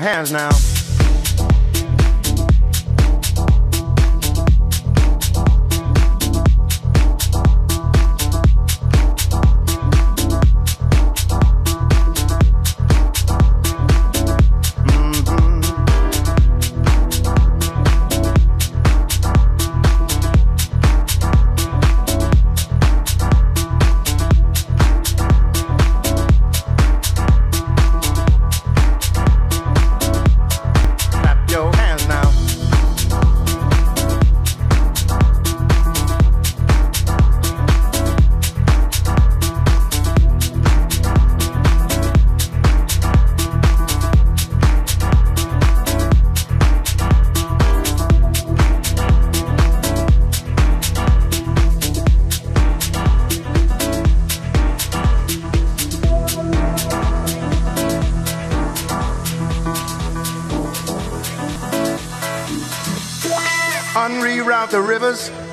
Hands now.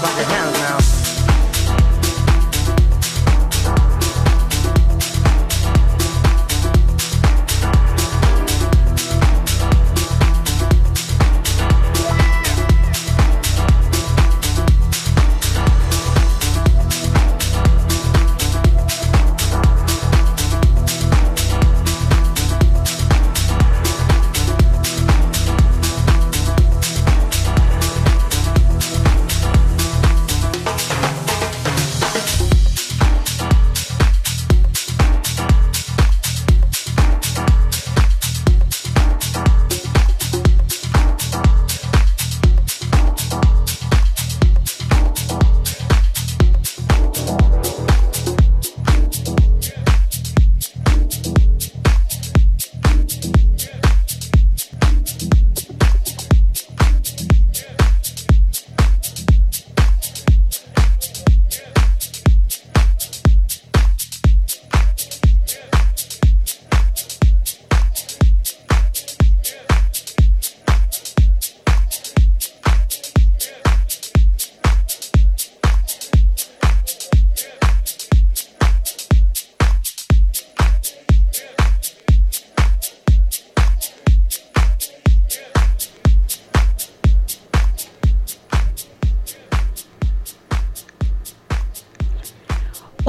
clap the hands.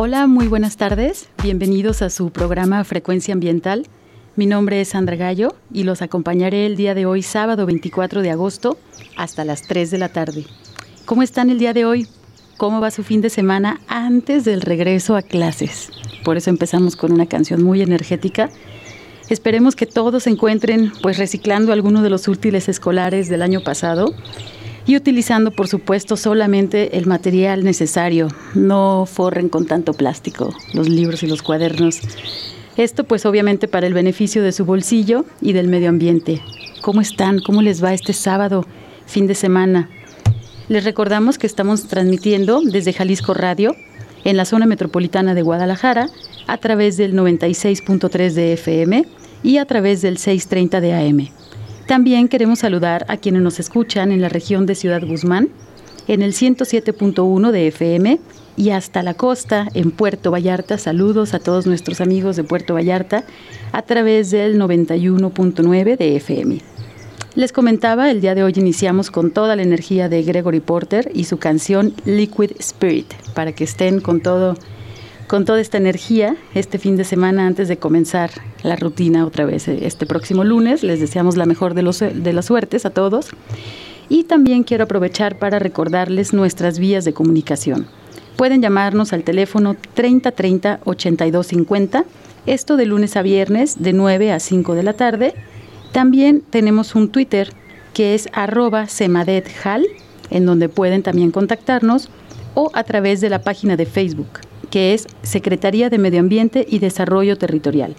Hola, muy buenas tardes. Bienvenidos a su programa Frecuencia Ambiental. Mi nombre es Sandra Gallo y los acompañaré el día de hoy, sábado 24 de agosto, hasta las 3 de la tarde. ¿Cómo están el día de hoy? ¿Cómo va su fin de semana antes del regreso a clases? Por eso empezamos con una canción muy energética. Esperemos que todos se encuentren pues reciclando algunos de los útiles escolares del año pasado y utilizando, por supuesto, solamente el material necesario. No forren con tanto plástico los libros y los cuadernos. Esto pues obviamente para el beneficio de su bolsillo y del medio ambiente. ¿Cómo están? ¿Cómo les va este sábado, fin de semana? Les recordamos que estamos transmitiendo desde Jalisco Radio en la zona metropolitana de Guadalajara a través del 96.3 de FM y a través del 630 de AM. También queremos saludar a quienes nos escuchan en la región de Ciudad Guzmán, en el 107.1 de FM y hasta la costa en Puerto Vallarta. Saludos a todos nuestros amigos de Puerto Vallarta a través del 91.9 de FM. Les comentaba, el día de hoy iniciamos con toda la energía de Gregory Porter y su canción Liquid Spirit, para que estén con todo con toda esta energía este fin de semana antes de comenzar la rutina otra vez eh, este próximo lunes. Les deseamos la mejor de, los, de las suertes a todos. Y también quiero aprovechar para recordarles nuestras vías de comunicación. Pueden llamarnos al teléfono 3030 8250, esto de lunes a viernes de 9 a 5 de la tarde. También tenemos un Twitter que es arroba semadethal, en donde pueden también contactarnos, o a través de la página de Facebook que es Secretaría de Medio Ambiente y Desarrollo Territorial.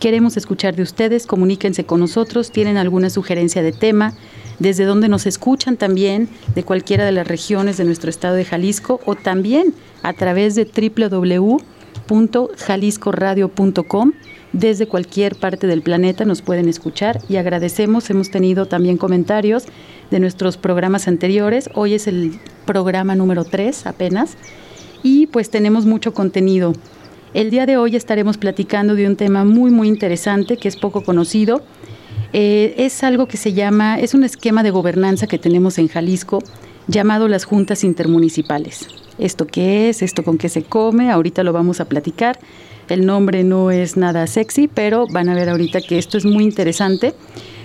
Queremos escuchar de ustedes, comuníquense con nosotros, tienen alguna sugerencia de tema, desde donde nos escuchan también, de cualquiera de las regiones de nuestro estado de Jalisco o también a través de www.jaliscoradio.com. Desde cualquier parte del planeta nos pueden escuchar y agradecemos, hemos tenido también comentarios de nuestros programas anteriores. Hoy es el programa número 3 apenas y pues tenemos mucho contenido. El día de hoy estaremos platicando de un tema muy muy interesante que es poco conocido. Eh, es algo que se llama, es un esquema de gobernanza que tenemos en Jalisco llamado las juntas intermunicipales. ¿Esto qué es? ¿Esto con qué se come? Ahorita lo vamos a platicar. El nombre no es nada sexy, pero van a ver ahorita que esto es muy interesante.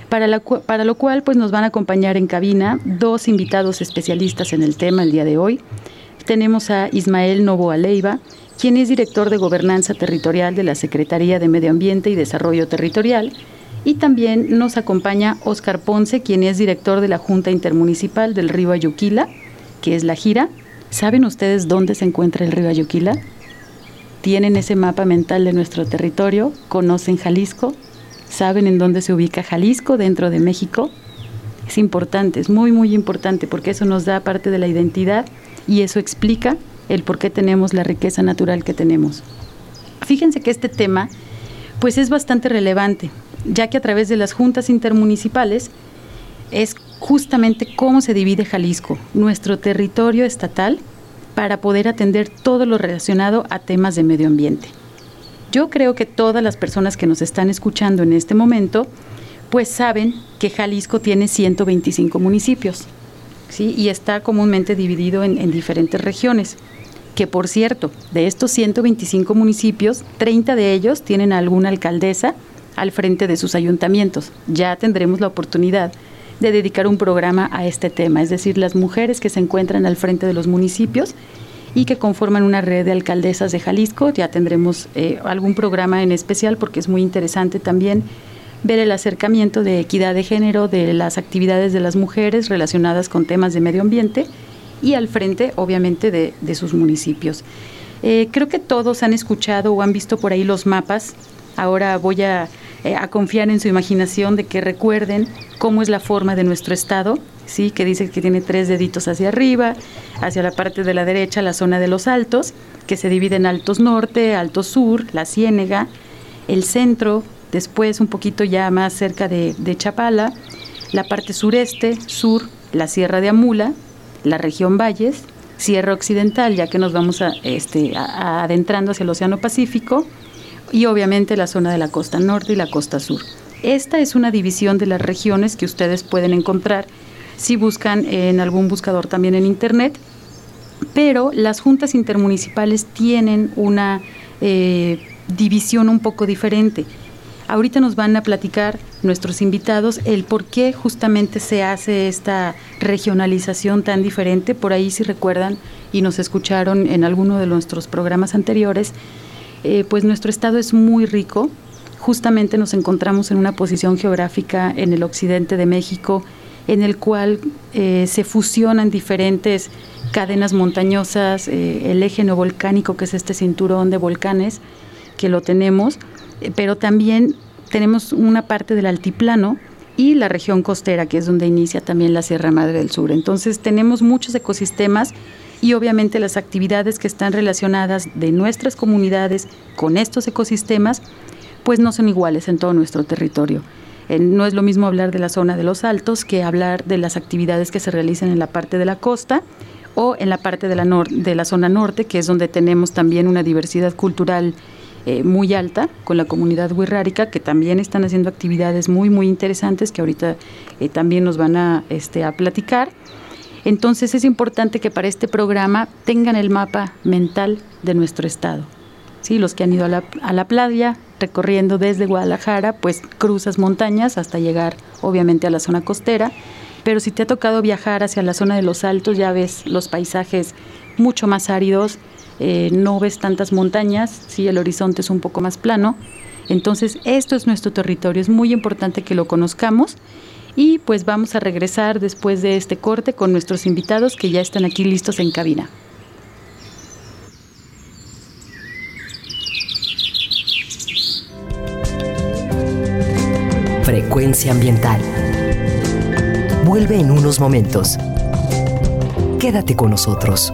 Para, para lo cual pues nos van a acompañar en cabina dos invitados especialistas en el tema el día de hoy tenemos a Ismael Novoa Leiva, quien es director de Gobernanza Territorial de la Secretaría de Medio Ambiente y Desarrollo Territorial, y también nos acompaña Óscar Ponce, quien es director de la Junta Intermunicipal del río Ayuquila, que es la gira. ¿Saben ustedes dónde se encuentra el río Ayuquila? ¿Tienen ese mapa mental de nuestro territorio? ¿Conocen Jalisco? ¿Saben en dónde se ubica Jalisco dentro de México? Es importante, es muy, muy importante, porque eso nos da parte de la identidad y eso explica el por qué tenemos la riqueza natural que tenemos. Fíjense que este tema pues es bastante relevante, ya que a través de las juntas intermunicipales es justamente cómo se divide Jalisco, nuestro territorio estatal, para poder atender todo lo relacionado a temas de medio ambiente. Yo creo que todas las personas que nos están escuchando en este momento, pues saben que Jalisco tiene 125 municipios y está comúnmente dividido en, diferentes regiones. Que por cierto, de estos 125 municipios, 30 de ellos tienen alguna alcaldesa al frente de sus ayuntamientos. Ya tendremos la oportunidad de dedicar un programa a este tema, es decir, las mujeres que se encuentran al frente de los municipios y que conforman una red de alcaldesas de Jalisco. Ya tendremos eh, algún programa en especial porque es muy interesante también ver el acercamiento de equidad de género, de las actividades de las mujeres relacionadas con temas de medio ambiente y al frente, obviamente, de, sus municipios. Eh, creo que todos han escuchado o han visto por ahí los mapas. Ahora voy a, eh, a, confiar en su imaginación de que recuerden cómo es la forma de nuestro estado, sí, que dice que tiene tres deditos hacia arriba, hacia la parte de la derecha la zona de los altos, que se divide en altos norte, altos sur, la ciénega, el centro, después un poquito ya más cerca de, Chapala, la parte sureste, sur, la Sierra de Amula, la región Valles, Sierra Occidental, ya que nos vamos a, este, adentrando hacia el Océano Pacífico, y obviamente la zona de la costa norte y la costa sur. Esta es una división de las regiones que ustedes pueden encontrar si buscan en algún buscador también en Internet pero las juntas intermunicipales tienen una eh, división un poco diferente. Ahorita nos van a platicar nuestros invitados el por qué justamente se hace esta regionalización tan diferente. Por ahí, si recuerdan y nos escucharon en alguno de nuestros programas anteriores, eh, pues nuestro estado es muy rico. Justamente nos encontramos en una posición geográfica en el occidente de México, en el cual eh, se fusionan diferentes cadenas montañosas, eh, el eje no volcánico, que es este cinturón de volcanes, que lo tenemos, pero también tenemos una parte del altiplano y la región costera, que es donde inicia también la Sierra Madre del Sur. Entonces tenemos muchos ecosistemas y obviamente las actividades que están relacionadas de nuestras comunidades con estos ecosistemas, pues no son iguales en todo nuestro territorio. no es lo mismo hablar de la zona de los altos que hablar de las actividades que se realizan en la parte de la costa o en la parte de la, de la zona norte, que es donde tenemos también una diversidad cultural eh, muy alta con la comunidad wixárika, que también están haciendo actividades muy, muy interesantes que ahorita eh, también nos van a, este, a platicar. Entonces es importante que para este programa tengan el mapa mental de nuestro estado. ¿Sí? Los que han ido a la, a la playa, recorriendo desde Guadalajara, pues cruzas montañas hasta llegar obviamente a la zona costera pero si te ha tocado viajar hacia la zona de los altos, ya ves los paisajes mucho más áridos, eh, no ves tantas montañas, sí, el horizonte es un poco más plano. Entonces, esto es nuestro territorio, es muy importante que lo conozcamos. Y pues vamos a regresar después de este corte con nuestros invitados que ya están aquí listos en cabina. Frecuencia ambiental vuelve en unos momentos. Quédate con nosotros.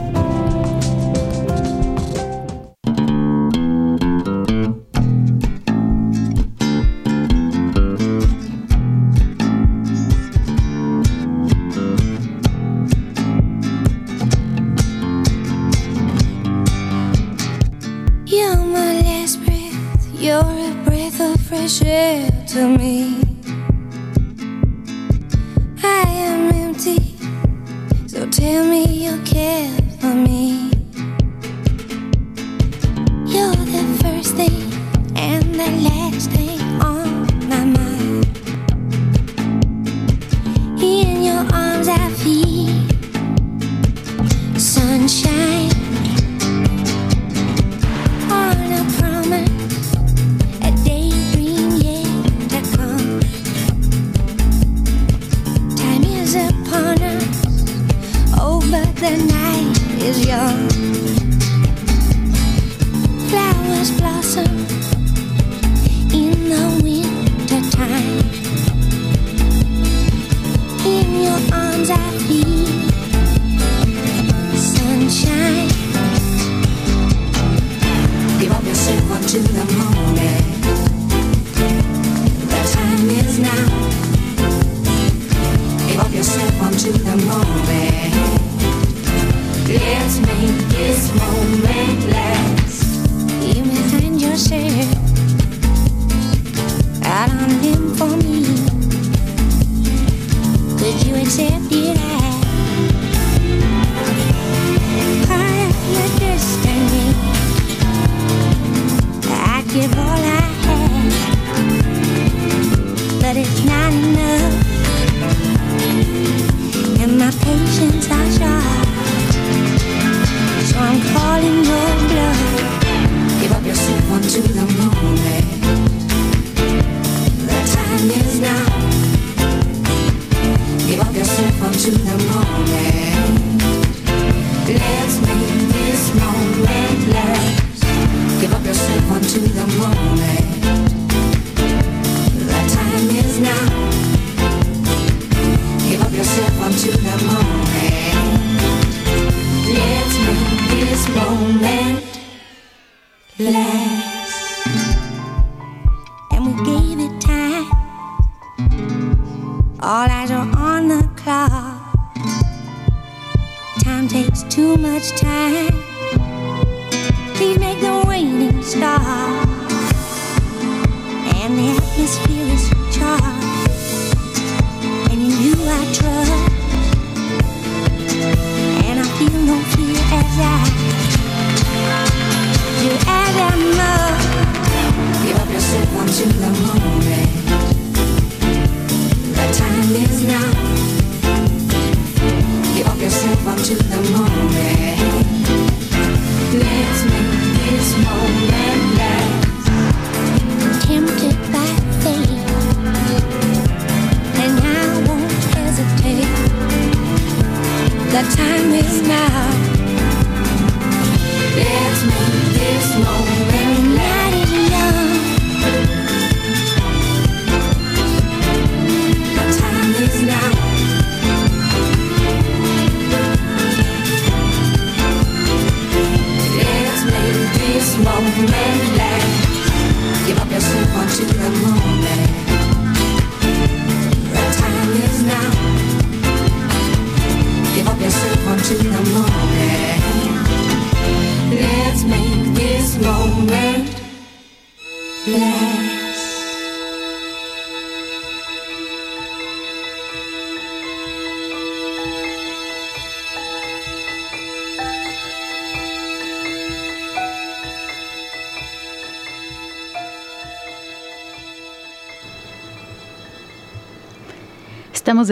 Estamos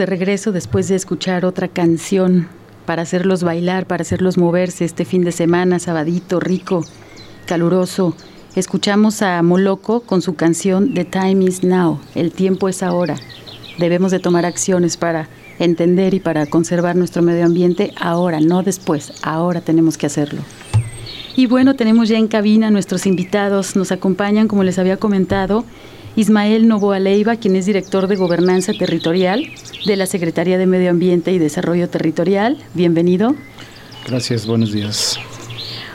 de regreso después de escuchar otra canción para hacerlos bailar, para hacerlos moverse este fin de semana, sabadito, rico, caluroso. Escuchamos a Moloco con su canción The Time is Now, el tiempo es ahora. Debemos de tomar acciones para entender y para conservar nuestro medio ambiente ahora, no después, ahora tenemos que hacerlo. Y bueno, tenemos ya en cabina nuestros invitados, nos acompañan, como les había comentado, Ismael Novoa Leiva, quien es director de Gobernanza Territorial de la Secretaría de Medio Ambiente y Desarrollo Territorial. Bienvenido. Gracias, buenos días.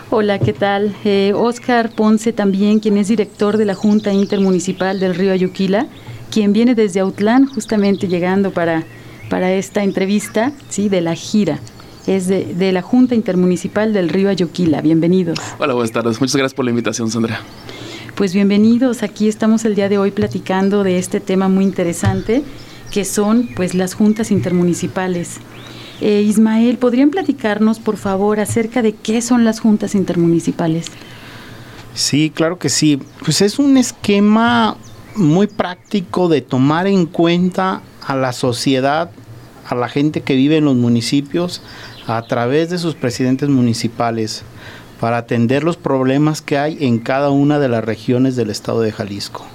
Hola, ¿qué tal? Eh, Oscar Ponce también, quien es director de la Junta Intermunicipal del Río Ayuquila, quien viene desde Autlán, justamente llegando para, para esta entrevista, ¿sí? De la gira. Es de, de la Junta Intermunicipal del Río Ayuquila. Bienvenidos. Hola, buenas tardes. Muchas gracias por la invitación, Sandra. Pues bienvenidos, aquí estamos el día de hoy platicando de este tema muy interesante que son pues las juntas intermunicipales. Eh, Ismael, ¿podrían platicarnos por favor acerca de qué son las juntas intermunicipales? Sí, claro que sí. Pues es un esquema muy práctico de tomar en cuenta a la sociedad, a la gente que vive en los municipios, a través de sus presidentes municipales para atender los problemas que hay en cada una de las regiones del estado de Jalisco.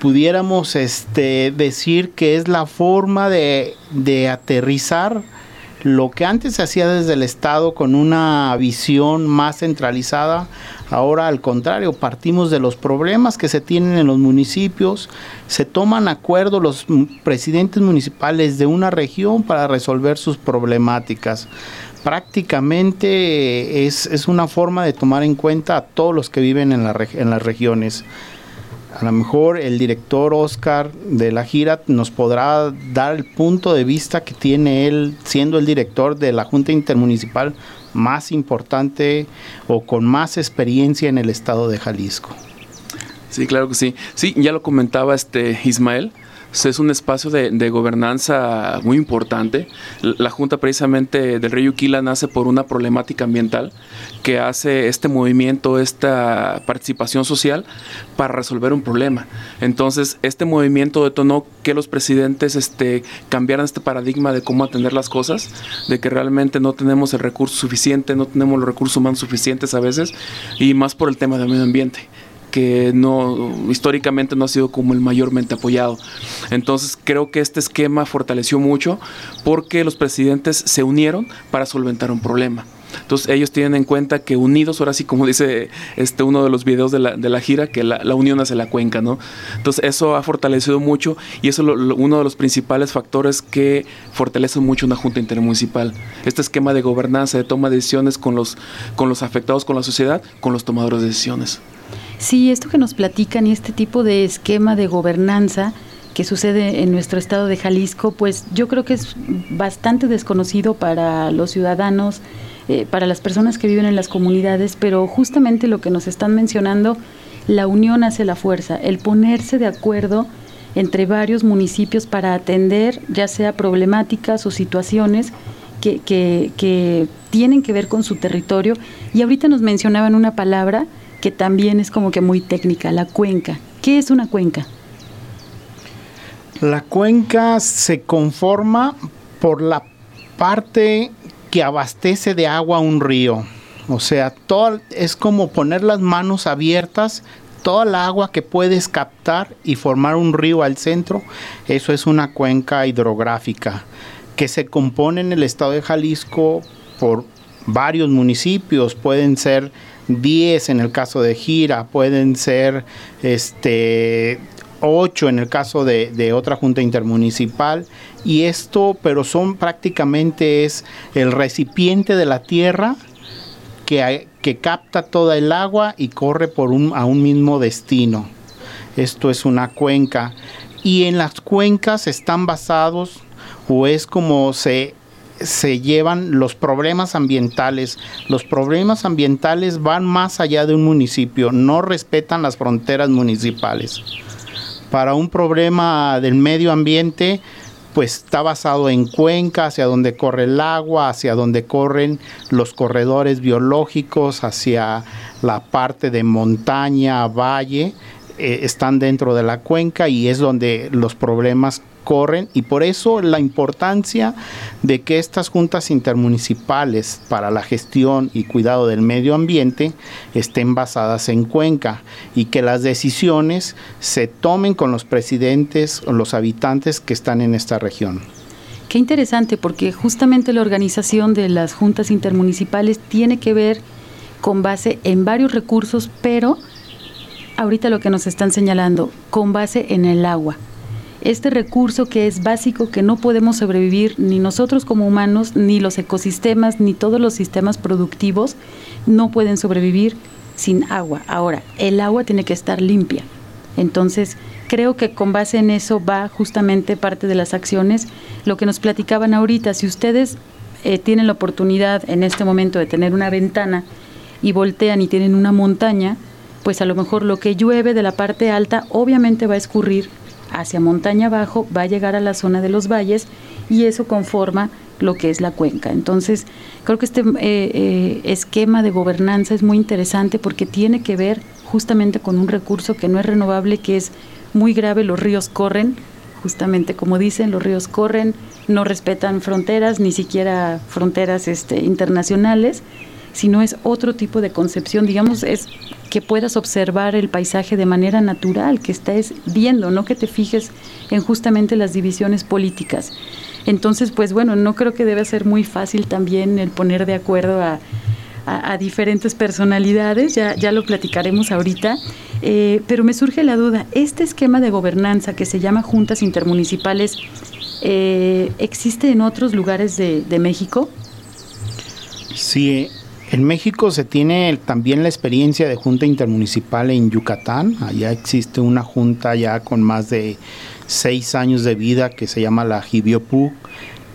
Pudiéramos este, decir que es la forma de, de aterrizar lo que antes se hacía desde el Estado con una visión más centralizada, ahora al contrario, partimos de los problemas que se tienen en los municipios, se toman acuerdos los presidentes municipales de una región para resolver sus problemáticas prácticamente es, una forma de tomar en cuenta a todos los que viven en, la, en las regiones. A lo mejor el director Oscar de la gira nos podrá dar el punto de vista que tiene él siendo el director de la Junta Intermunicipal más importante o con más experiencia en el estado de Jalisco. Sí, claro que sí. Sí, ya lo comentaba este Ismael es un espacio de, gobernanza muy importante. La Junta precisamente del Río Uquila nace por una problemática ambiental que hace este movimiento, esta participación social para resolver un problema. Entonces, este movimiento detonó que los presidentes este, cambiaran este paradigma de cómo atender las cosas, de que realmente no tenemos el recurso suficiente, no tenemos los recursos humanos suficientes a veces, y más por el tema del medio ambiente que no históricamente no ha sido como el mayormente apoyado. Entonces creo que este esquema fortaleció mucho porque los presidentes se unieron para solventar un problema. Entonces ellos tienen en cuenta que unidos, ahora sí como dice este uno de los videos de la, de la gira, que la, unión hace la cuenca, ¿no? Entonces eso ha fortalecido mucho y eso es uno de los principales factores que fortalece mucho una junta intermunicipal. Este esquema de gobernanza, de toma de decisiones con los, con los afectados, con la sociedad, con los tomadores de decisiones. Sí, esto que nos platican y este tipo de esquema de gobernanza que sucede en nuestro estado de Jalisco, pues yo creo que es bastante desconocido para los ciudadanos, eh, para las personas que viven en las comunidades, pero justamente lo que nos están mencionando la unión hace la fuerza, el ponerse de acuerdo entre varios municipios para atender ya sea problemáticas o situaciones que, que, tienen que ver con su territorio. Y ahorita nos mencionaban una palabra que también es como que muy técnica, la cuenca. ¿Qué es una cuenca? La cuenca se conforma por la parte que abastece de agua un río. O sea, todo es como poner las manos abiertas, toda la agua que puedes captar y formar un río al centro, eso es una cuenca hidrográfica que se compone en el estado de Jalisco por varios municipios, pueden ser 10 en el caso de Gira, pueden ser este 8 en el caso de, de, otra junta intermunicipal y esto pero son prácticamente es el recipiente de la tierra que, que capta toda el agua y corre por un, a un mismo destino. Esto es una cuenca. Y en las cuencas están basados o es como se, se llevan los problemas ambientales. Los problemas ambientales van más allá de un municipio, no respetan las fronteras municipales. Para un problema del medio ambiente, pues está basado en cuenca, hacia donde corre el agua, hacia donde corren los corredores biológicos, hacia la parte de montaña, valle, eh, están dentro de la cuenca y es donde los problemas corren y por eso la importancia de que estas juntas intermunicipales para la gestión y cuidado del medio ambiente estén basadas en Cuenca y que las decisiones se tomen con los presidentes o los habitantes que están en esta región. Qué interesante porque justamente la organización de las juntas intermunicipales tiene que ver con base en varios recursos, pero ahorita lo que nos están señalando, con base en el agua este recurso que es básico, que no podemos sobrevivir ni nosotros como humanos, ni los ecosistemas, ni todos los sistemas productivos, no pueden sobrevivir sin agua. Ahora, el agua tiene que estar limpia. Entonces, creo que con base en eso va justamente parte de las acciones. Lo que nos platicaban ahorita, si ustedes eh, tienen la oportunidad en este momento de tener una ventana y voltean y tienen una montaña, pues a lo mejor lo que llueve de la parte alta obviamente va a escurrir hacia montaña abajo, va a llegar a la zona de los valles y eso conforma lo que es la cuenca. Entonces, creo que este eh, eh, esquema de gobernanza es muy interesante porque tiene que ver justamente con un recurso que no es renovable, que es muy grave, los ríos corren, justamente como dicen, los ríos corren, no respetan fronteras, ni siquiera fronteras este, internacionales, sino es otro tipo de concepción, digamos, es que puedas observar el paisaje de manera natural, que estés viendo, no que te fijes en justamente las divisiones políticas. Entonces, pues bueno, no creo que debe ser muy fácil también el poner de acuerdo a, diferentes personalidades, ya, ya lo platicaremos ahorita, eh, pero me surge la duda, ¿este esquema de gobernanza que se llama juntas intermunicipales eh, existe en otros lugares de, de México? Sí, en México se tiene también la experiencia de junta intermunicipal en Yucatán. Allá existe una junta ya con más de seis años de vida que se llama la Jibiopu,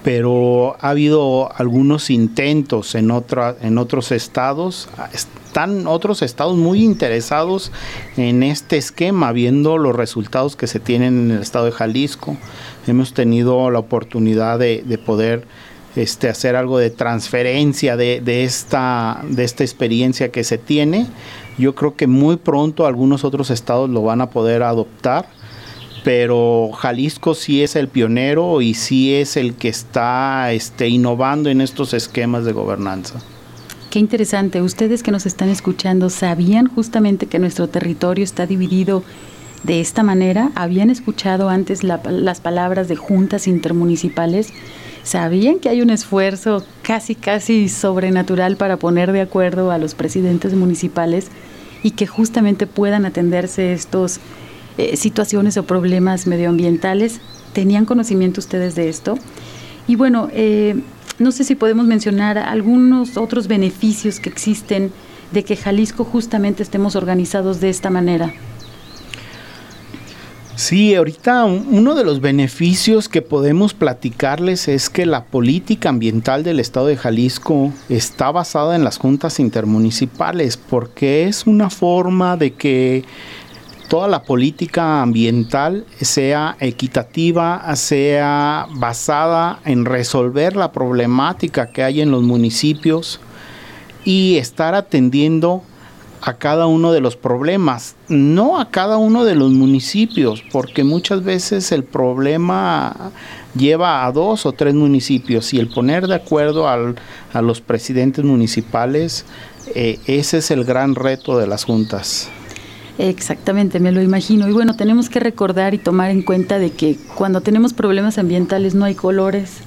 pero ha habido algunos intentos en, otra, en otros estados. Están otros estados muy interesados en este esquema, viendo los resultados que se tienen en el estado de Jalisco. Hemos tenido la oportunidad de, de poder este, hacer algo de transferencia de, de, esta, de esta experiencia que se tiene. Yo creo que muy pronto algunos otros estados lo van a poder adoptar, pero Jalisco sí es el pionero y sí es el que está este, innovando en estos esquemas de gobernanza. Qué interesante. Ustedes que nos están escuchando, ¿sabían justamente que nuestro territorio está dividido de esta manera? ¿Habían escuchado antes las palabras de juntas intermunicipales? ¿Sabían que hay un esfuerzo casi, casi sobrenatural para poner de acuerdo a los presidentes municipales y que justamente puedan atenderse estas eh, situaciones o problemas medioambientales? ¿Tenían conocimiento ustedes de esto? Y bueno, eh, no sé si podemos mencionar algunos otros beneficios que existen de que Jalisco justamente estemos organizados de esta manera. Sí, ahorita uno de los beneficios que podemos platicarles es que la política ambiental del estado de Jalisco está basada en las juntas intermunicipales porque es una forma de que toda la política ambiental sea equitativa, sea basada en resolver la problemática que hay en los municipios y estar atendiendo a cada uno de los problemas, no a cada uno de los municipios, porque muchas veces el problema lleva a dos o tres municipios y el poner de acuerdo a los presidentes municipales, eh, ese es el gran reto de las juntas. Exactamente, me lo imagino. Y bueno, tenemos que recordar y tomar en cuenta de que cuando tenemos problemas ambientales no hay colores,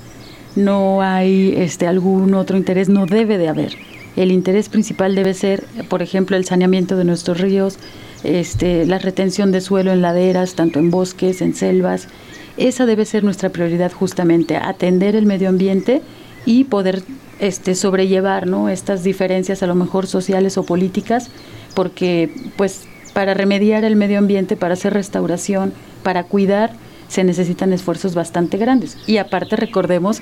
no hay este algún otro interés, no debe de haber el interés principal debe ser, por ejemplo, el saneamiento de nuestros ríos, este, la retención de suelo en laderas, tanto en bosques, en selvas. Esa debe ser nuestra prioridad justamente, atender el medio ambiente y poder este, sobrellevar ¿no? estas diferencias a lo mejor sociales o políticas, porque pues para remediar el medio ambiente, para hacer restauración, para cuidar, se necesitan esfuerzos bastante grandes. Y aparte recordemos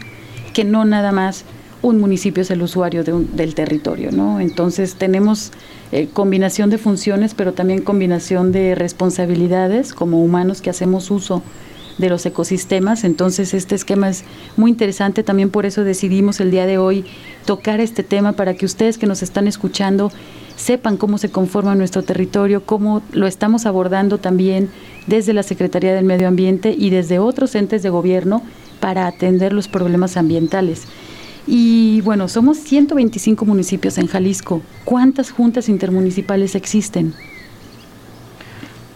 que no nada más un municipio es el usuario del territorio, ¿no? Entonces tenemos eh, combinación de funciones, pero también combinación de responsabilidades como humanos que hacemos uso de los ecosistemas. Entonces este esquema es muy interesante, también por eso decidimos el día de hoy tocar este tema para que ustedes que nos están escuchando sepan cómo se conforma nuestro territorio, cómo lo estamos abordando también desde la Secretaría del Medio Ambiente y desde otros entes de gobierno para atender los problemas ambientales. Y bueno, somos 125 municipios en Jalisco. ¿Cuántas juntas intermunicipales existen?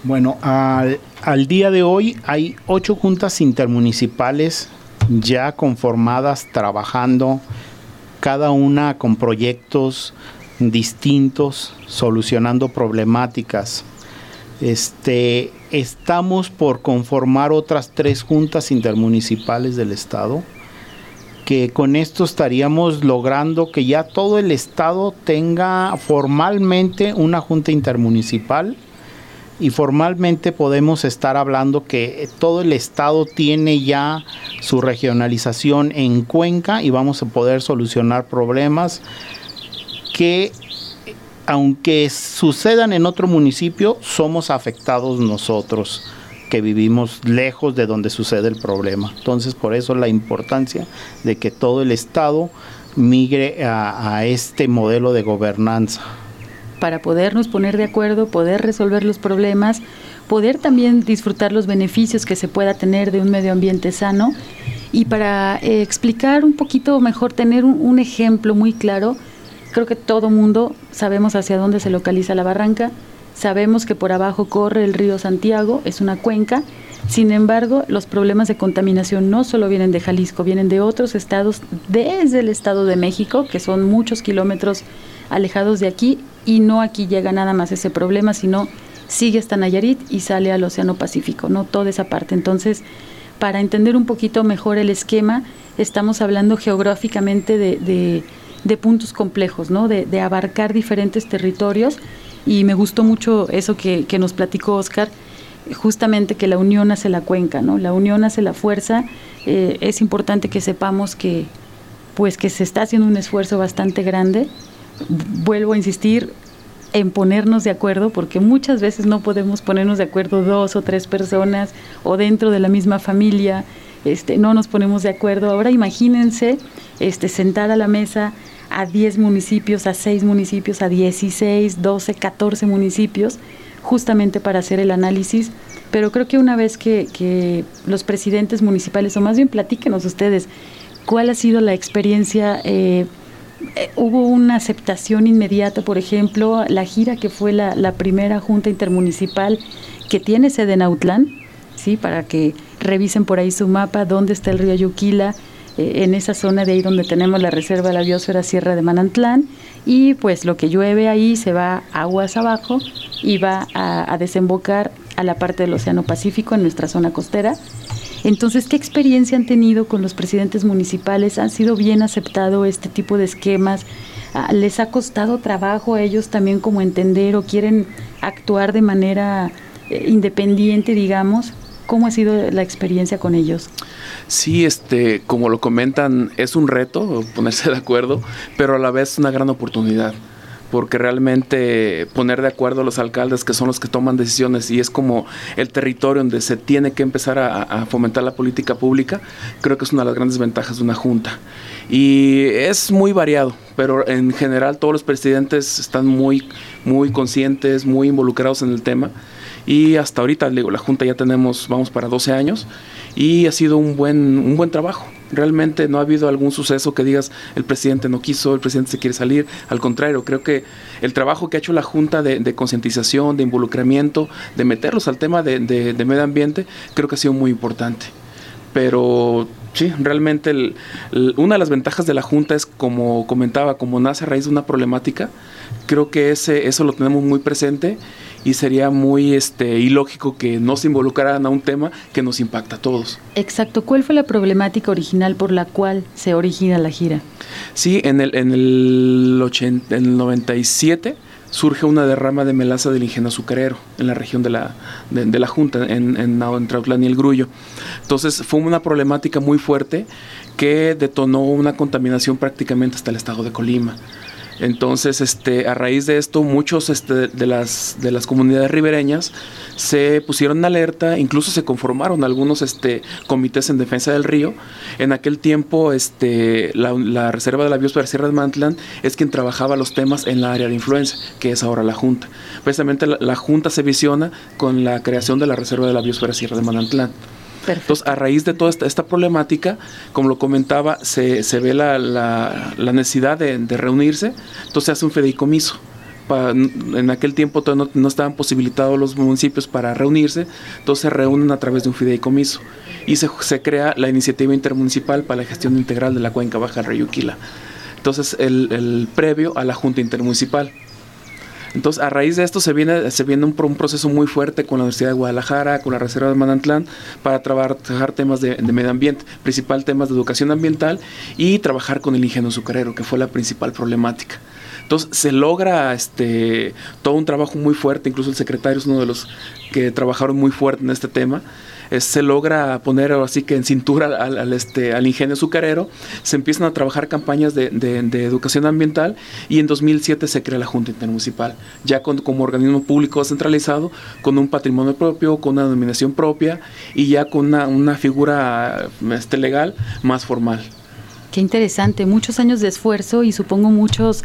Bueno, al, día de hoy hay ocho juntas intermunicipales ya conformadas, trabajando, cada una con proyectos distintos, solucionando problemáticas. Este, estamos por conformar otras tres juntas intermunicipales del estado que con esto estaríamos logrando que ya todo el estado tenga formalmente una junta intermunicipal y formalmente podemos estar hablando que todo el estado tiene ya su regionalización en Cuenca y vamos a poder solucionar problemas que aunque sucedan en otro municipio, somos afectados nosotros que vivimos lejos de donde sucede el problema. Entonces, por eso la importancia de que todo el Estado migre a, este modelo de gobernanza. Para podernos poner de acuerdo, poder resolver los problemas, poder también disfrutar los beneficios que se pueda tener de un medio ambiente sano y para eh, explicar un poquito mejor, tener un, un ejemplo muy claro, creo que todo mundo sabemos hacia dónde se localiza la barranca, Sabemos que por abajo corre el río Santiago, es una cuenca. Sin embargo, los problemas de contaminación no solo vienen de Jalisco, vienen de otros estados, desde el Estado de México, que son muchos kilómetros alejados de aquí, y no aquí llega nada más ese problema, sino sigue hasta Nayarit y sale al Océano Pacífico, no toda esa parte. Entonces, para entender un poquito mejor el esquema, estamos hablando geográficamente de, de, puntos complejos, ¿no? de, de abarcar diferentes territorios y me gustó mucho eso que, nos platicó Oscar, justamente que la unión hace la cuenca, ¿no? La unión hace la fuerza. Eh, es importante que sepamos que, pues, que se está haciendo un esfuerzo bastante grande. Vuelvo a insistir en ponernos de acuerdo, porque muchas veces no podemos ponernos de acuerdo dos o tres personas o dentro de la misma familia. Este, no nos ponemos de acuerdo. Ahora imagínense este, sentar a la mesa a 10 municipios, a 6 municipios, a 16, 12, 14 municipios, justamente para hacer el análisis. Pero creo que una vez que, los presidentes municipales, o más bien platíquenos ustedes, cuál ha sido la experiencia. Eh, eh, hubo una aceptación inmediata, por ejemplo, la gira que fue la, la, primera junta intermunicipal que tiene sede en Autlán, ¿sí? para que revisen por ahí su mapa, dónde está el río Yuquila, eh, en esa zona de ahí donde tenemos la reserva de la biosfera Sierra de Manantlán y pues lo que llueve ahí se va aguas abajo y va a, desembocar a la parte del Océano Pacífico en nuestra zona costera. Entonces, ¿qué experiencia han tenido con los presidentes municipales? ¿Han sido bien aceptado este tipo de esquemas? Ah, ¿Les ha costado trabajo a ellos también como entender o quieren actuar de manera eh, independiente, digamos? ¿Cómo ha sido la experiencia con ellos? Sí, este, como lo comentan, es un reto ponerse de acuerdo, pero a la vez una gran oportunidad porque realmente poner de acuerdo a los alcaldes que son los que toman decisiones y es como el territorio donde se tiene que empezar a, fomentar la política pública, creo que es una de las grandes ventajas de una junta. Y es muy variado, pero en general todos los presidentes están muy, muy conscientes, muy involucrados en el tema. Y hasta ahorita, digo, la Junta ya tenemos, vamos para 12 años, y ha sido un buen, un buen trabajo. Realmente no ha habido algún suceso que digas el presidente no quiso, el presidente se quiere salir. Al contrario, creo que el trabajo que ha hecho la Junta de, concientización, de involucramiento, de meterlos al tema de, de, medio ambiente, creo que ha sido muy importante. Pero sí, realmente una de las ventajas de la Junta es, como comentaba, como nace a raíz de una problemática, creo que ese, eso lo tenemos muy presente y sería muy este, ilógico que no se involucraran a un tema que nos impacta a todos. Exacto. ¿Cuál fue la problemática original por la cual se origina la gira? Sí, en el, en el, 80, en el 97 surge una derrama de melaza del ingenio azucarero en la región de la, de, la Junta, en, en, en y el Grullo. Entonces fue una problemática muy fuerte que detonó una contaminación prácticamente hasta el estado de Colima. Entonces, este, a raíz de esto, muchos este, de, las, de las comunidades ribereñas se pusieron en alerta, incluso se conformaron algunos este, comités en defensa del río. En aquel tiempo, este, la, Reserva de la Biosfera Sierra de Mantlán es quien trabajaba los temas en la área de influencia, que es ahora la Junta. Precisamente la, Junta se visiona con la creación de la Reserva de la Biosfera Sierra de Entonces, a raíz de toda esta, problemática, como lo comentaba, se, ve la, necesidad de, reunirse, entonces se hace un fideicomiso. en aquel tiempo todavía no, estaban posibilitados los municipios para reunirse, entonces se reúnen a través de un fideicomiso y se, crea la iniciativa intermunicipal para la gestión integral de la cuenca baja del. Entonces, el previo a la Junta Intermunicipal. Entonces, a raíz de esto se viene, se viene un, proceso muy fuerte con la Universidad de Guadalajara, con la Reserva de Manantlán, para trabajar temas de, medio ambiente, principal temas de educación ambiental y trabajar con el ingenio azucarero, que fue la principal problemática. Entonces se logra este, todo un trabajo muy fuerte, incluso el secretario es uno de los que trabajaron muy fuerte en este tema, se logra poner así que en cintura al, este, al ingenio azucarero, se empiezan a trabajar campañas de, educación ambiental y en 2007 se crea la Junta Intermunicipal, ya como organismo público centralizado, con un patrimonio propio, con una denominación propia y ya con una, una figura este, legal más formal. Qué interesante, muchos años de esfuerzo y supongo muchos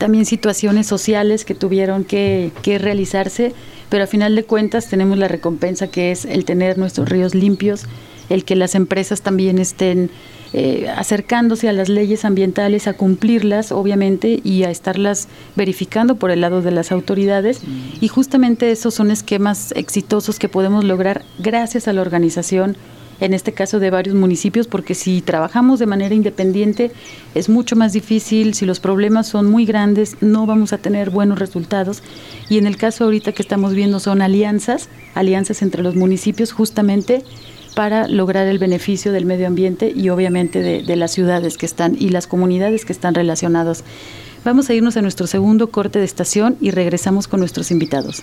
también situaciones sociales que tuvieron que, que realizarse pero a final de cuentas tenemos la recompensa que es el tener nuestros ríos limpios, el que las empresas también estén eh, acercándose a las leyes ambientales, a cumplirlas, obviamente, y a estarlas verificando por el lado de las autoridades. Y justamente esos son esquemas exitosos que podemos lograr gracias a la organización en este caso de varios municipios, porque si trabajamos de manera independiente es mucho más difícil, si los problemas son muy grandes no vamos a tener buenos resultados. Y en el caso ahorita que estamos viendo son alianzas, alianzas entre los municipios justamente para lograr el beneficio del medio ambiente y obviamente de, de las ciudades que están y las comunidades que están relacionadas. Vamos a irnos a nuestro segundo corte de estación y regresamos con nuestros invitados.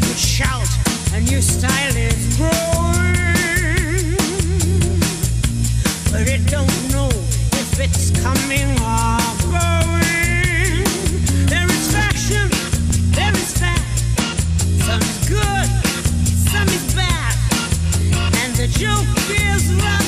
people shout, a new style is growing. But it don't know if it's coming or going. There is fashion, there is fact. Some is good, some is bad. And the joke is right.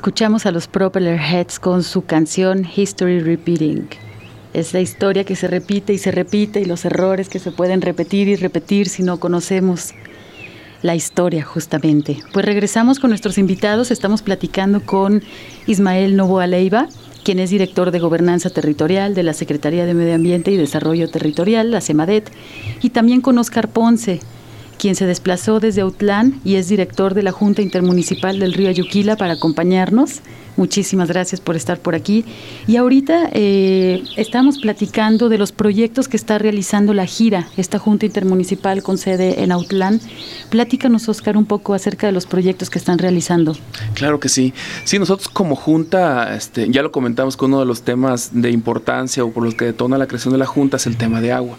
Escuchamos a los Propeller Heads con su canción History Repeating. Es la historia que se repite y se repite y los errores que se pueden repetir y repetir si no conocemos la historia justamente. Pues regresamos con nuestros invitados, estamos platicando con Ismael Novoa Leiva, quien es director de Gobernanza Territorial de la Secretaría de Medio Ambiente y Desarrollo Territorial, la CEMADET, y también con Oscar Ponce, quien se desplazó desde Autlán y es director de la Junta Intermunicipal del Río Ayuquila para acompañarnos. Muchísimas gracias por estar por aquí. Y ahorita eh, estamos platicando de los proyectos que está realizando la gira, esta Junta Intermunicipal con sede en Autlán. Platícanos, Oscar, un poco acerca de los proyectos que están realizando. Claro que sí. Sí, nosotros como Junta, este, ya lo comentamos que uno de los temas de importancia o por los que detona la creación de la Junta es el tema de agua.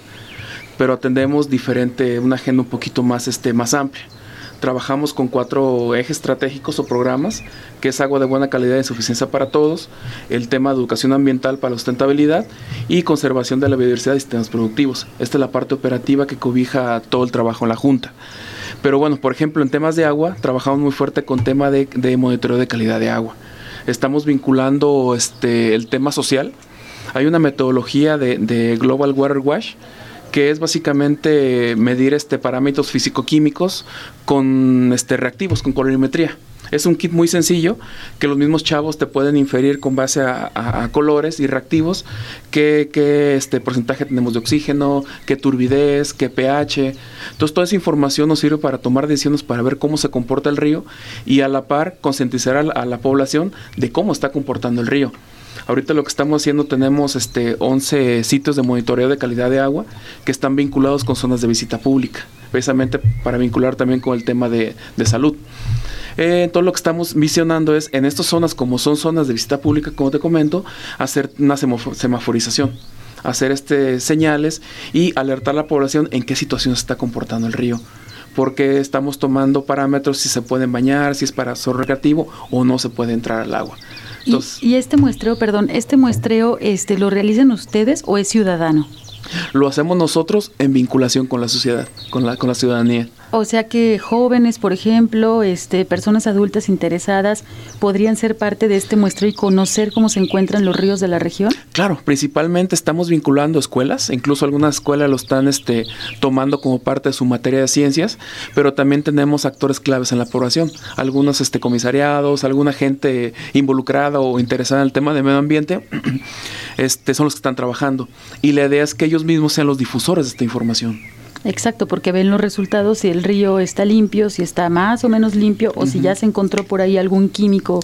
Pero atendemos diferente, una agenda un poquito más, este, más amplia. Trabajamos con cuatro ejes estratégicos o programas, que es agua de buena calidad y suficiencia para todos, el tema de educación ambiental para la sustentabilidad y conservación de la biodiversidad y sistemas productivos. Esta es la parte operativa que cobija todo el trabajo en la Junta. Pero bueno, por ejemplo, en temas de agua, trabajamos muy fuerte con tema de, de monitoreo de calidad de agua. Estamos vinculando este, el tema social. Hay una metodología de, de Global Water Wash que es básicamente medir este parámetros físico-químicos con este reactivos, con colorimetría. Es un kit muy sencillo que los mismos chavos te pueden inferir con base a, colores y reactivos qué, este porcentaje tenemos de oxígeno, qué turbidez, qué pH. Entonces toda esa información nos sirve para tomar decisiones para ver cómo se comporta el río y a la par concientizar a la población de cómo está comportando el río. Ahorita lo que estamos haciendo tenemos este 11 sitios de monitoreo de calidad de agua que están vinculados con zonas de visita pública, precisamente para vincular también con el tema de, salud. Eh, todo lo que estamos visionando es en estas zonas, como son zonas de visita pública, como te comento, hacer una semafo- semaforización, hacer este señales y alertar a la población en qué situación se está comportando el río porque estamos tomando parámetros si se pueden bañar, si es para uso recreativo o no se puede entrar al agua. Y, y este muestreo, perdón, este muestreo, este, ¿lo realizan ustedes o es ciudadano? lo hacemos nosotros en vinculación con la sociedad, con la, con la ciudadanía. O sea que jóvenes, por ejemplo, este, personas adultas interesadas, podrían ser parte de este muestreo y conocer cómo se encuentran los ríos de la región. Claro, principalmente estamos vinculando escuelas, incluso algunas escuelas lo están este, tomando como parte de su materia de ciencias, pero también tenemos actores claves en la población, algunos este, comisariados, alguna gente involucrada o interesada en el tema de medio ambiente, este, son los que están trabajando. Y la idea es que ellos mismos sean los difusores de esta información. Exacto, porque ven los resultados si el río está limpio, si está más o menos limpio o si ya se encontró por ahí algún químico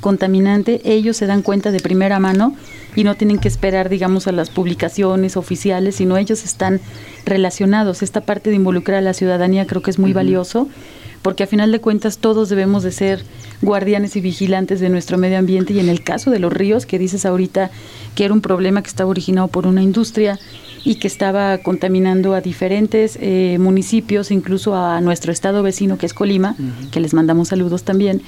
contaminante, ellos se dan cuenta de primera mano y no tienen que esperar, digamos, a las publicaciones oficiales, sino ellos están relacionados. Esta parte de involucrar a la ciudadanía creo que es muy valioso, porque a final de cuentas todos debemos de ser guardianes y vigilantes de nuestro medio ambiente y en el caso de los ríos, que dices ahorita que era un problema que estaba originado por una industria y que estaba contaminando a diferentes eh, municipios, incluso a nuestro estado vecino que es Colima, que les mandamos saludos también.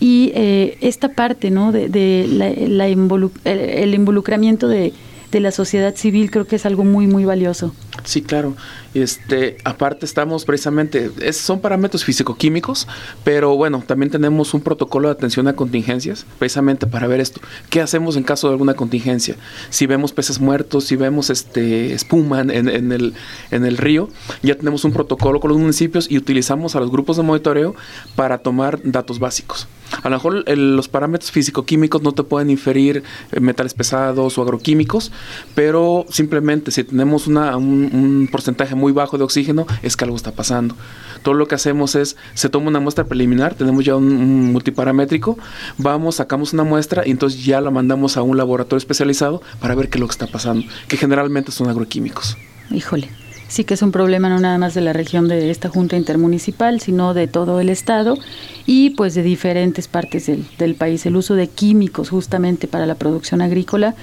Y eh, esta parte ¿no? de, la, el involucramiento de, de la sociedad civil creo que es algo muy, muy valioso. Sí, claro. Este, aparte estamos precisamente, es, son parámetros físico-químicos, pero bueno, también tenemos un protocolo de atención a contingencias, precisamente para ver esto. ¿Qué hacemos en caso de alguna contingencia? Si vemos peces muertos, si vemos este espuma en, en, el, en el río, ya tenemos un protocolo con los municipios y utilizamos a los grupos de monitoreo para tomar datos básicos. A lo mejor los parámetros físico-químicos no te pueden inferir eh, metales pesados o agroquímicos, pero simplemente si tenemos una, un, porcentaje muy bajo de oxígeno, es que algo está pasando. Todo lo que hacemos es, se toma una muestra preliminar, tenemos ya un, multiparamétrico, vamos, sacamos una muestra y entonces ya la mandamos a un laboratorio especializado para ver qué es lo que está pasando, que generalmente son agroquímicos. Híjole sí que es un problema no nada más de la región de esta Junta Intermunicipal, sino de todo el Estado y pues de diferentes partes del, del país. El uso de químicos justamente para la producción agrícola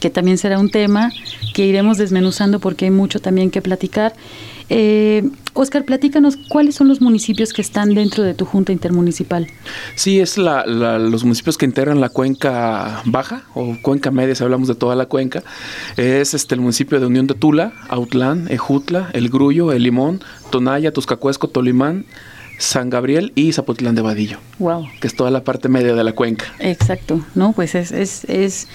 que también será un tema que iremos desmenuzando porque hay mucho también que platicar. Eh, Oscar, platícanos cuáles son los municipios que están dentro de tu Junta Intermunicipal. Sí, es la, los municipios que integran la cuenca baja o cuenca media, si hablamos de toda la cuenca. Es este el municipio de Unión de Tula, Autlán, Ejutla, El Grullo, El Limón, Tonaya, Tuscacuesco, Tolimán, San Gabriel y Zapotlán de Vadillo. Wow. Que es toda la parte media de la cuenca. Exacto, ¿no? Pues es, es, es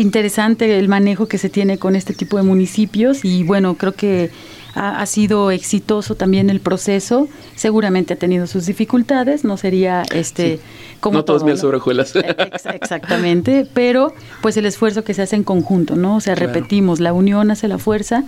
interesante el manejo que se tiene con este tipo de municipios y bueno, creo que ha, sido exitoso también el proceso. Seguramente ha tenido sus dificultades, no sería este como no todos mil sobre exactamente, pero pues el esfuerzo que se hace en conjunto, ¿no? O sea, repetimos, la unión hace la fuerza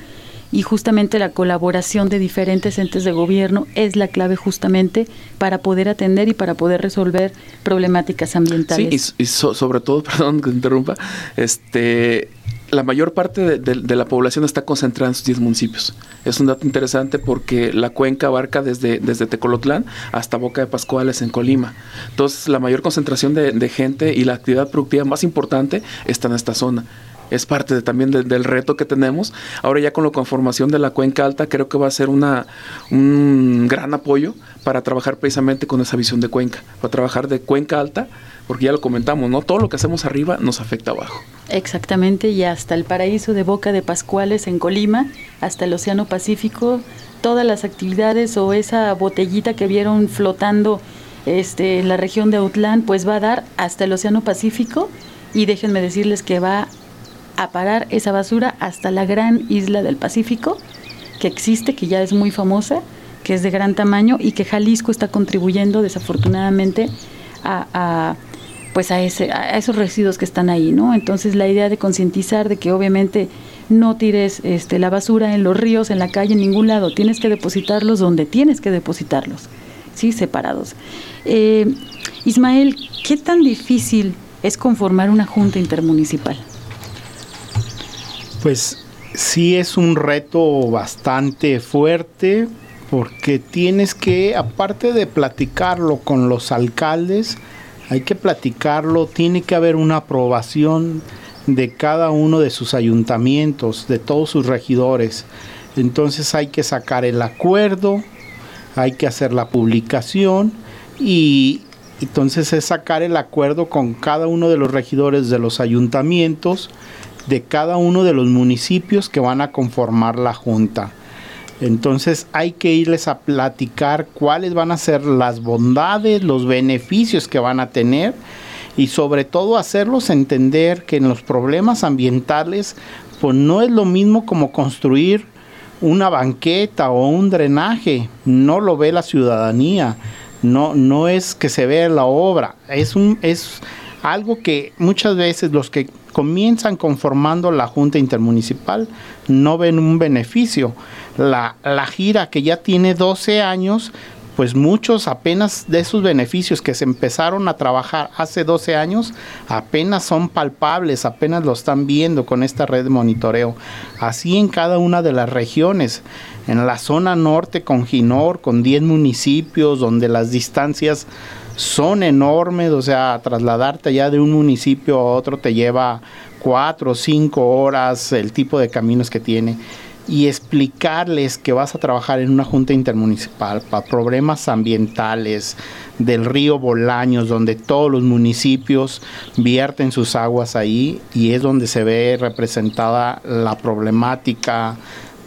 y justamente la colaboración de diferentes entes de gobierno es la clave justamente para poder atender y para poder resolver problemáticas ambientales. Sí, y, sobre todo, perdón que interrumpa, este la mayor parte de, la población está concentrada en sus 10 municipios. Es un dato interesante porque la cuenca abarca desde, desde Tecolotlán hasta Boca de Pascuales en Colima. Entonces, la mayor concentración de, de gente y la actividad productiva más importante está en esta zona es parte también del reto que tenemos. Ahora ya con la conformación de la cuenca alta creo que va a ser una, un gran apoyo para trabajar precisamente con esa visión de cuenca, para trabajar de cuenca alta, porque ya lo comentamos, ¿no? Todo lo que hacemos arriba nos afecta abajo. Exactamente, y hasta el paraíso de Boca de Pascuales en Colima, hasta el Océano Pacífico, todas las actividades o esa botellita que vieron flotando este, en la región de Autlán, pues va a dar hasta el Océano Pacífico y déjenme decirles que va a parar esa basura hasta la gran isla del Pacífico, que existe, que ya es muy famosa, que es de gran tamaño y que Jalisco está contribuyendo desafortunadamente a, pues a, ese, a esos residuos que están ahí, ¿no? Entonces la idea de concientizar de que obviamente no tires este, la basura en los ríos, en la calle, en ningún lado, tienes que depositarlos donde tienes que depositarlos, ¿sí? Separados. Eh, Ismael, ¿qué tan difícil es conformar una junta intermunicipal? Pues sí es un reto bastante fuerte porque tienes que, aparte de platicarlo con los alcaldes, hay que platicarlo, tiene que haber una aprobación de cada uno de sus ayuntamientos, de todos sus regidores. Entonces hay que sacar el acuerdo, hay que hacer la publicación y entonces es sacar el acuerdo con cada uno de los regidores de los ayuntamientos de cada uno de los municipios que van a conformar la junta. Entonces hay que irles a platicar cuáles van a ser las bondades, los beneficios que van a tener y sobre todo hacerlos entender que en los problemas ambientales pues no es lo mismo como construir una banqueta o un drenaje, no lo ve la ciudadanía, no, no es que se vea la obra, es, un, es algo que muchas veces los que comienzan conformando la Junta Intermunicipal no ven un beneficio. La, gira que ya tiene 12 años, pues muchos apenas de esos beneficios que se empezaron a trabajar hace 12 años, apenas son palpables, apenas lo están viendo con esta red de monitoreo. Así en cada una de las regiones. En la zona norte con Ginor, con 10 municipios, donde las distancias son enormes, o sea, trasladarte ya de un municipio a otro te lleva cuatro o cinco horas el tipo de caminos que tiene. y explicarles que vas a trabajar en una junta intermunicipal para problemas ambientales del río Bolaños, donde todos los municipios vierten sus aguas ahí y es donde se ve representada la problemática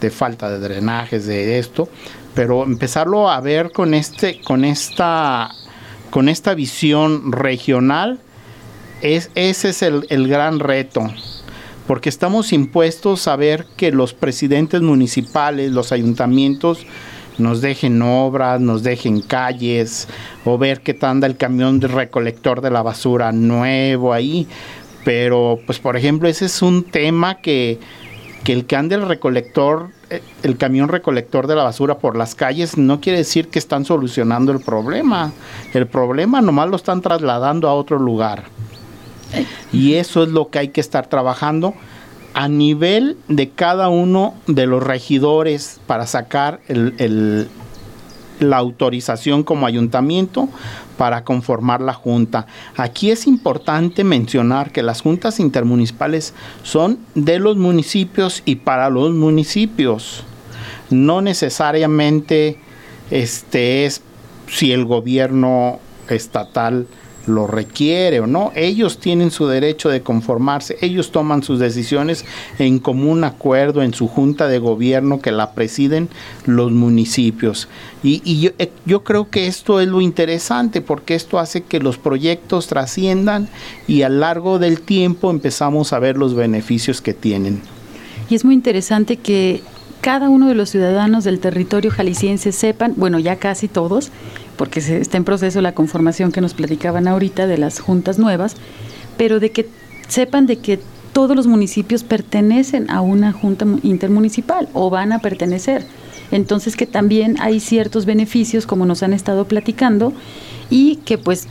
de falta de drenajes de esto, pero empezarlo a ver con este con esta con esta visión regional es, ese es el, gran reto porque estamos impuestos a ver que los presidentes municipales, los ayuntamientos, nos dejen obras, nos dejen calles, o ver que anda el camión de recolector de la basura nuevo ahí. Pero, pues, por ejemplo, ese es un tema que, que el que ande el recolector, el camión recolector de la basura por las calles, no quiere decir que están solucionando el problema. El problema nomás lo están trasladando a otro lugar. Y eso es lo que hay que estar trabajando a nivel de cada uno de los regidores para sacar la autorización como ayuntamiento para conformar la junta. Aquí es importante mencionar que las juntas intermunicipales son de los municipios y para los municipios. No necesariamente este es si el gobierno estatal lo requiere o no, ellos tienen su derecho de conformarse, ellos toman sus decisiones en común acuerdo en su junta de gobierno que la presiden los municipios. Y, yo, eh, yo, creo que esto es lo interesante porque esto hace que los proyectos trasciendan y a lo largo del tiempo empezamos a ver los beneficios que tienen. Y es muy interesante que cada uno de los ciudadanos del territorio jalisciense sepan, bueno, ya casi todos, porque se está en proceso la conformación que nos platicaban ahorita de las juntas nuevas, pero de que sepan de que todos los municipios pertenecen a una junta intermunicipal o van a pertenecer. Entonces que también hay ciertos beneficios como nos han estado platicando y que pues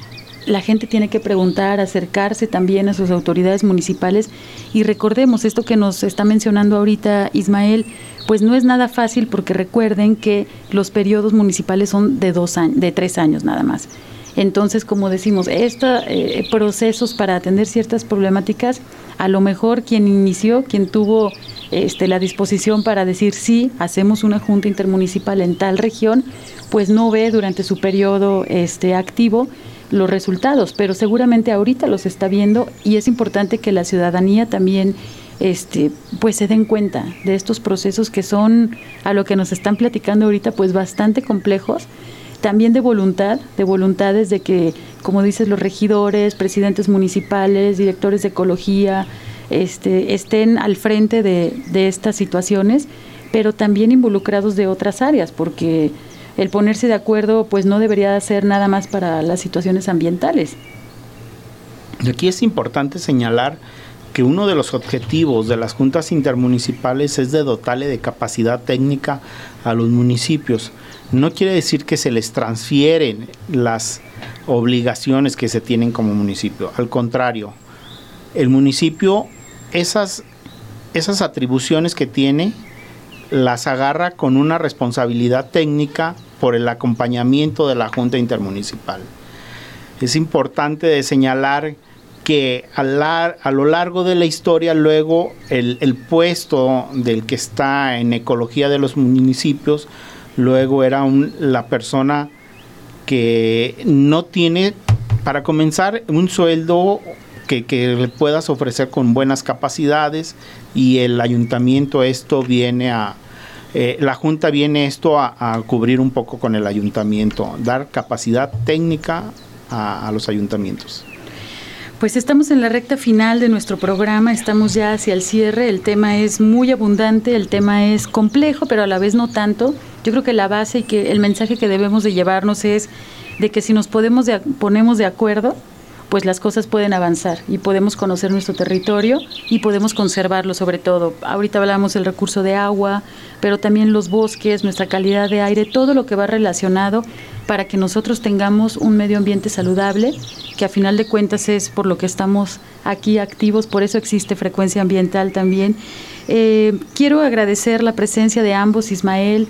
la gente tiene que preguntar, acercarse también a sus autoridades municipales y recordemos esto que nos está mencionando ahorita Ismael, pues no es nada fácil porque recuerden que los periodos municipales son de dos años, de tres años nada más. Entonces, como decimos, estos eh, procesos para atender ciertas problemáticas, a lo mejor quien inició, quien tuvo este, la disposición para decir sí, hacemos una junta intermunicipal en tal región, pues no ve durante su periodo este, activo los resultados, pero seguramente ahorita los está viendo y es importante que la ciudadanía también este, pues se den cuenta de estos procesos que son, a lo que nos están platicando ahorita, pues bastante complejos, también de voluntad, de voluntades de que, como dices, los regidores, presidentes municipales, directores de ecología, este, estén al frente de, de estas situaciones, pero también involucrados de otras áreas, porque el ponerse de acuerdo pues no debería ser nada más para las situaciones ambientales. Aquí es importante señalar que uno de los objetivos de las juntas intermunicipales es de dotarle de capacidad técnica a los municipios. No quiere decir que se les transfieren las obligaciones que se tienen como municipio. Al contrario, el municipio esas, esas atribuciones que tiene las agarra con una responsabilidad técnica por el acompañamiento de la Junta Intermunicipal. Es importante señalar que a, lo largo de la historia luego el, puesto del que está en ecología de los municipios luego era la persona que no tiene para comenzar un sueldo que, le puedas ofrecer con buenas capacidades y el ayuntamiento esto viene a eh, la junta viene esto a, cubrir un poco con el ayuntamiento dar capacidad técnica a los ayuntamientos pues estamos en la recta final de nuestro programa, estamos ya hacia el cierre, el tema es muy abundante, el tema es complejo, pero a la vez no tanto. Yo creo que la base y que el mensaje que debemos de llevarnos es de que si nos podemos ponemos de acuerdo, pues las cosas pueden avanzar y podemos conocer nuestro territorio y podemos conservarlo sobre todo. Ahorita hablamos del recurso de agua, pero también los bosques, nuestra calidad de aire, todo lo que va relacionado para que nosotros tengamos un medio ambiente saludable, que a final de cuentas es por lo que estamos aquí activos, por eso existe frecuencia ambiental también. Eh, quiero agradecer la presencia de ambos, Ismael,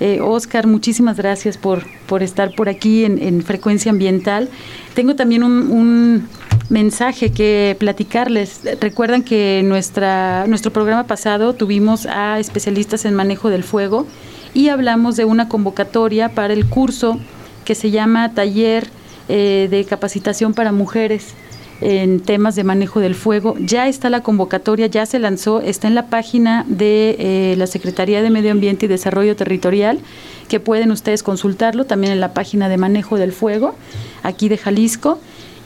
eh, Oscar, muchísimas gracias por, por estar por aquí en, Frecuencia Ambiental. Tengo también un, mensaje que platicarles. Recuerdan que nuestra, nuestro programa pasado tuvimos a especialistas en manejo del fuego y hablamos de una convocatoria para el curso que se llama Taller eh, de Capacitación para Mujeres en temas de manejo del fuego. Ya está la convocatoria, ya se lanzó, está en la página de eh, la Secretaría de Medio Ambiente y Desarrollo Territorial, que pueden ustedes consultarlo, también en la página de manejo del fuego, aquí de Jalisco.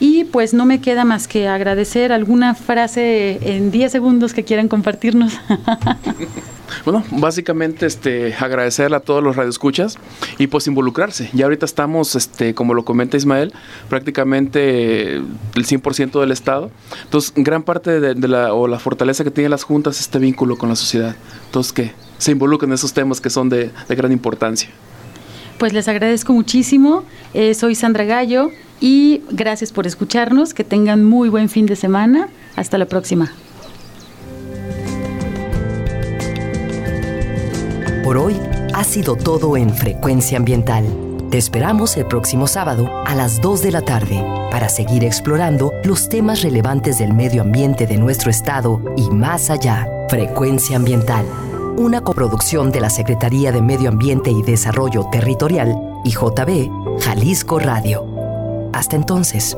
Y pues no me queda más que agradecer alguna frase en 10 segundos que quieran compartirnos. Bueno, básicamente este agradecerle a todos los radioescuchas y pues involucrarse. Ya ahorita estamos, este, como lo comenta Ismael, prácticamente el 100% del Estado. Entonces, gran parte de, la, o la fortaleza que tienen las juntas es este vínculo con la sociedad. Entonces, que se involucren en esos temas que son de, gran importancia. Pues les agradezco muchísimo. Eh, soy Sandra Gallo y gracias por escucharnos. Que tengan muy buen fin de semana. Hasta la próxima. Por hoy ha sido todo en Frecuencia Ambiental. Te esperamos el próximo sábado a las 2 de la tarde para seguir explorando los temas relevantes del medio ambiente de nuestro estado y más allá. Frecuencia Ambiental, una coproducción de la Secretaría de Medio Ambiente y Desarrollo Territorial y JB Jalisco Radio. Hasta entonces.